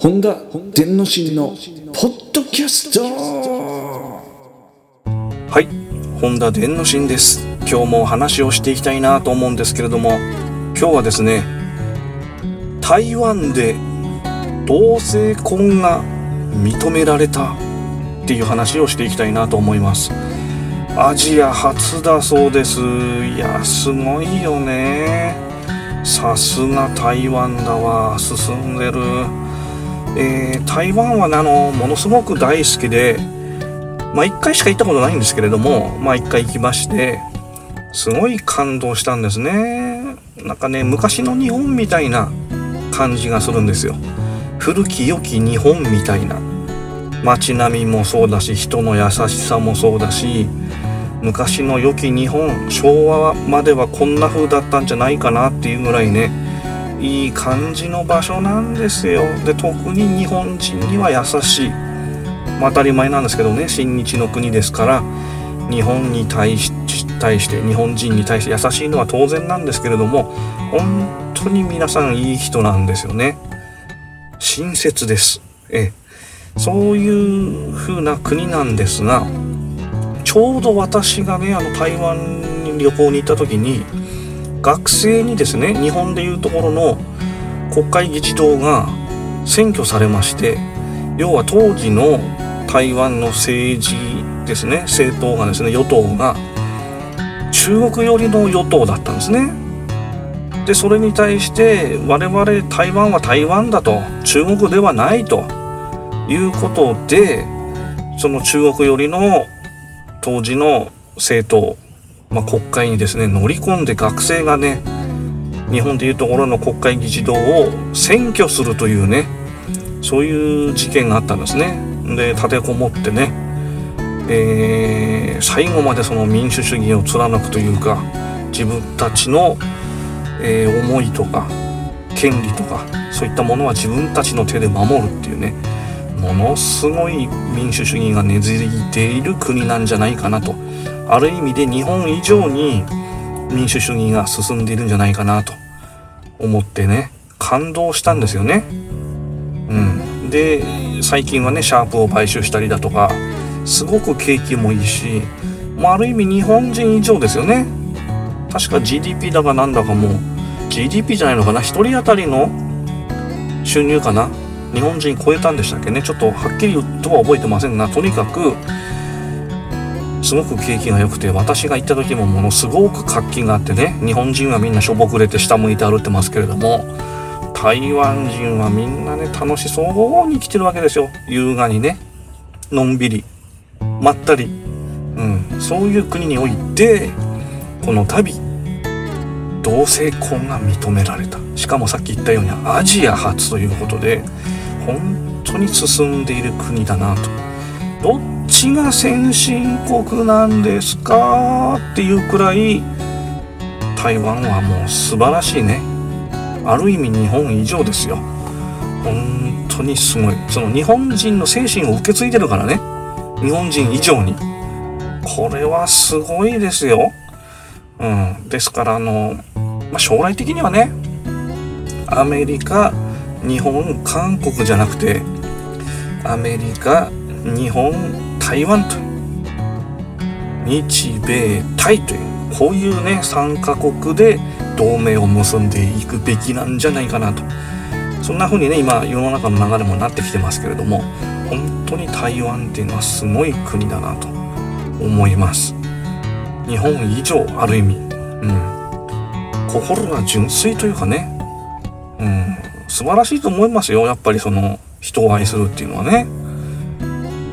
本田天之進のポッドキャスト。はい。本田伝之進です。今日も話をしていきたいなと思うんですけれども今日はですね台湾で同性婚が認められたっていう話をしていきたいなと思います。アジア初だそうです。いやすごいよね。さすが台湾だわ。進んでる。えー、台湾はあのものすごく大好きで、まあ、1回しか行ったことないんですけれども、まあ、1回行きましてすごい感動したんですね。なんかね昔の日本みたいな感じがするんですよ。古き良き日本みたいな。街並みもそうだし人の優しさもそうだし昔の良き日本昭和まではこんな風だったんじゃないかなっていうぐらいねいい感じの場所なんですよ。で特に日本人には優しい、まあ、当たり前なんですけどね。親日の国ですから日本に対し対して日本人に対して優しいのは当然なんですけれども本当に皆さんいい人なんですよね。親切です。え。そういう風な国なんですがちょうど私がねあの台湾に旅行に行った時に学生にですね日本でいうところの国会議事堂が占拠されまして要は当時の台湾の政治ですね政党がですね与党が中国寄りの与党だったんですね。でそれに対して我々台湾は台湾だと中国ではないということでその中国寄りの当時の政党まあ、国会にですね乗り込んで学生がね日本でいうところの国会議事堂を占拠するというねそういう事件があったんですね。で立てこもってね、えー、最後までその民主主義を貫くというか自分たちの、えー、思いとか権利とかそういったものは自分たちの手で守るっていうねものすごい民主主義が根付いている国なんじゃないかなと。ある意味で日本以上に民主主義が進んでいるんじゃないかなと。思ってね感動したんですよね。うん、で最近はねシャープを買収したりだとかすごく景気もいいし、まあ、ある意味日本人以上ですよね。確か GDP だかなんだかもう GDP じゃないのかな？1人当たりの収入かな？日本人超えたんでしたっけね？ちょっとはっきりとは覚えてませんがとにかくすごく景気が良くて私が行った時もものすごく活気があってね日本人はみんなしょぼくれて下向いて歩ってますけれども台湾人はみんなね楽しそうに来てるわけですよ。優雅にねのんびりまったり、うん、そういう国においてこの度同性婚が認められた。しかもさっき言ったようにアジア初ということで本当に進んでいる国だなと。どっちが先進国なんですかっていうくらい台湾はもう素晴らしいね。ある意味日本以上ですよ。本当にすごい。その日本人の精神を受け継いでるからね。日本人以上に。これはすごいですよ。うん。ですからあの、まあ、将来的にはねアメリカ日本韓国じゃなくてアメリカ日本台湾と日米タイというこういうね3カ国で同盟を結んでいくべきなんじゃないかなと。そんな風にね今世の中の流れもなってきてますけれども本当に台湾っていうのはすごい国だなと思います。日本以上ある意味。うん。心が純粋というかね。うん。素晴らしいと思いますよ。やっぱりその人を愛するっていうのはね。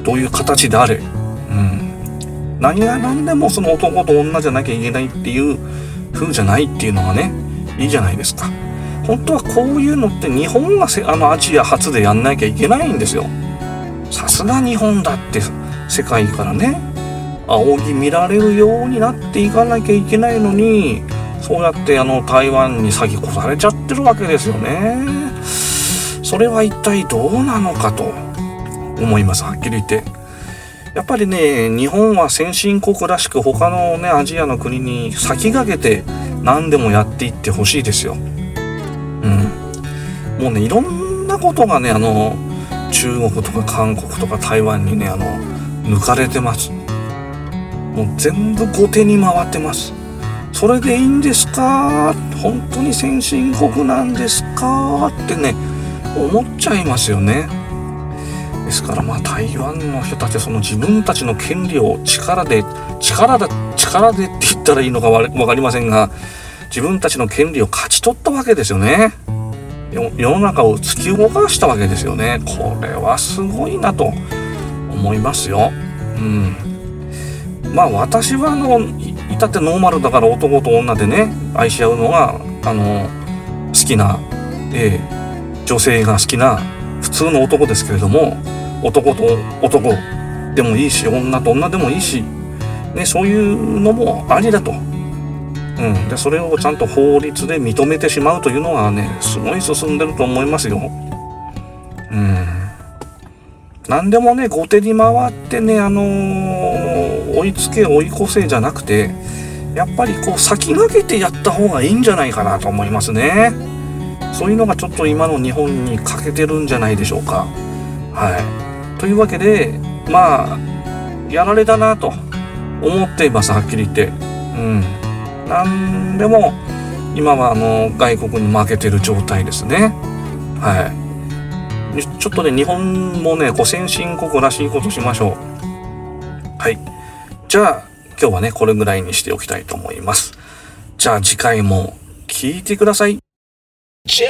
どういう形であれ、うん、何が何でもその男と女じゃなきゃいけないっていう風じゃないっていうのがね。いいじゃないですか。本当はこういうのって日本があのアジア初でやんなきゃいけないんですよ。さすが日本だって世界からね。仰ぎ見られるようになっていかなきゃいけないのにそうやってあの台湾に先越されちゃってるわけですよね。それは一体どうなのかと思いますはっきり言って。やっぱりね日本は先進国らしく他のねアジアの国に先駆けて何でもやっていってほしいですよ。うん。もうねいろんななことがねあの中国とか韓国とか台湾にねあの抜かれてます。もう全部後手に回ってます。それでいいんですか？本当に先進国なんですか？ってね思っちゃいますよね。ですからまあ台湾の人たちはその自分たちの権利を力で力で力でって言ったらいいのか分かりませんが自分たちの権利を勝ち取ったわけですよね。世の中を突き動かしたわけですよね。これはすごいなと思いますよ。うん。まあ私はあの至ってノーマルだから男と女でね愛し合うのがあの好きな、えー、女性が好きな普通の男ですけれども男と男でもいいし女と女でもいいし、ね、そういうのもありだと。うん、でそれをちゃんと法律で認めてしまうというのはねすごい進んでると思いますよ。うん、何でもね後手に回ってねあのー、追いつけ追い越せじゃなくてやっぱりこう先駆けてやった方がいいんじゃないかなと思いますね。そういうのがちょっと今の日本に欠けてるんじゃないでしょうか。はい。というわけでまあやられたなと思っていますはっきり言って。うん。なんでも今はあの外国に負けてる状態ですね。はい。ちょっとね、日本もね、こう先進国らしいことしましょう。はい。じゃあ今日はね、これぐらいにしておきたいと思います。じゃあ次回も聞いてください。じゃ